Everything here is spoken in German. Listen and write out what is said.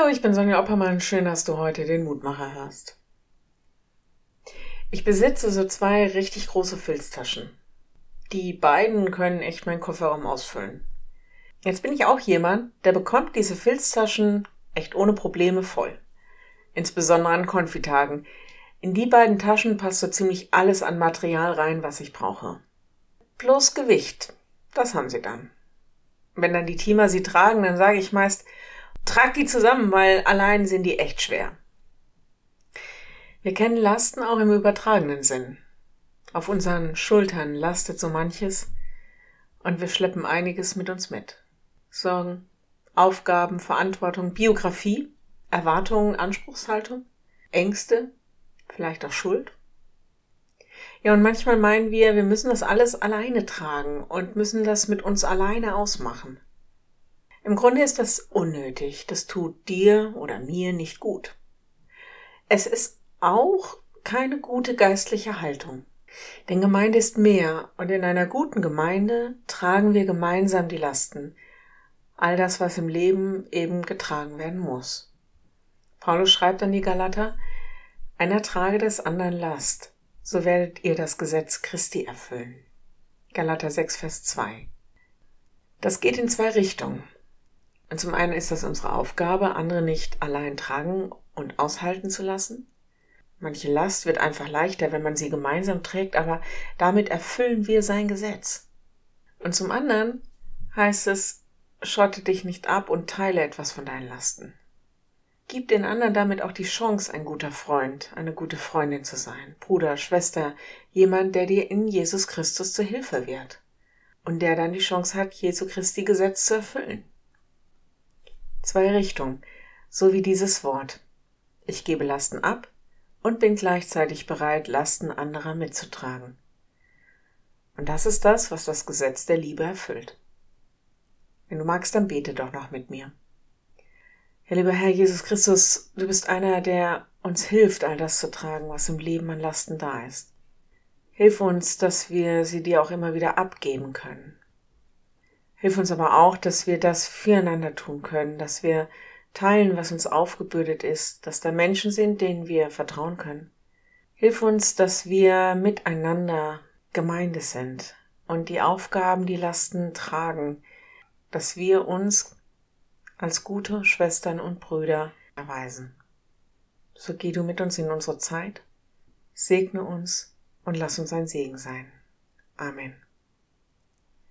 Hallo, ich bin Sonja Oppermann. Schön, dass du heute den Mutmacher hörst. Ich besitze so zwei richtig große Filztaschen. Die beiden können echt meinen Kofferraum ausfüllen. Jetzt bin ich auch jemand, der bekommt diese Filztaschen echt ohne Probleme voll. Insbesondere an Konfitagen. In die beiden Taschen passt so ziemlich alles an Material rein, was ich brauche. Bloß Gewicht. Das haben sie dann. Wenn dann die Teamer sie tragen, dann sage ich meist, trag die zusammen, weil allein sind die echt schwer. Wir kennen Lasten auch im übertragenen Sinn. Auf unseren Schultern lastet so manches und wir schleppen einiges mit uns mit. Sorgen, Aufgaben, Verantwortung, Biografie, Erwartungen, Anspruchshaltung, Ängste, vielleicht auch Schuld. Ja, und manchmal meinen wir, wir müssen das alles alleine tragen und müssen das mit uns alleine ausmachen. Im Grunde ist das unnötig, das tut dir oder mir nicht gut. Es ist auch keine gute geistliche Haltung. Denn Gemeinde ist mehr und in einer guten Gemeinde tragen wir gemeinsam die Lasten, all das, was im Leben eben getragen werden muss. Paulus schreibt an die Galater, einer trage des anderen Last, so werdet ihr das Gesetz Christi erfüllen. Galater 6, Vers 2. Das geht in zwei Richtungen. Und zum einen ist das unsere Aufgabe, andere nicht allein tragen und aushalten zu lassen. Manche Last wird einfach leichter, wenn man sie gemeinsam trägt, aber damit erfüllen wir sein Gesetz. Und zum anderen heißt es, schotte dich nicht ab und teile etwas von deinen Lasten. Gib den anderen damit auch die Chance, ein guter Freund, eine gute Freundin zu sein, Bruder, Schwester, jemand, der dir in Jesus Christus zur Hilfe wird und der dann die Chance hat, Jesu Christi Gesetz zu erfüllen. Zwei Richtungen, so wie dieses Wort. Ich gebe Lasten ab und bin gleichzeitig bereit, Lasten anderer mitzutragen. Und das ist das, was das Gesetz der Liebe erfüllt. Wenn du magst, dann bete doch noch mit mir. Herr lieber Herr Jesus Christus, du bist einer, der uns hilft, all das zu tragen, was im Leben an Lasten da ist. Hilf uns, dass wir sie dir auch immer wieder abgeben können. Hilf uns aber auch, dass wir das füreinander tun können, dass wir teilen, was uns aufgebürdet ist, dass da Menschen sind, denen wir vertrauen können. Hilf uns, dass wir miteinander Gemeinde sind und die Aufgaben, die Lasten tragen, dass wir uns als gute Schwestern und Brüder erweisen. So geh du mit uns in unsere Zeit, segne uns und lass uns ein Segen sein. Amen.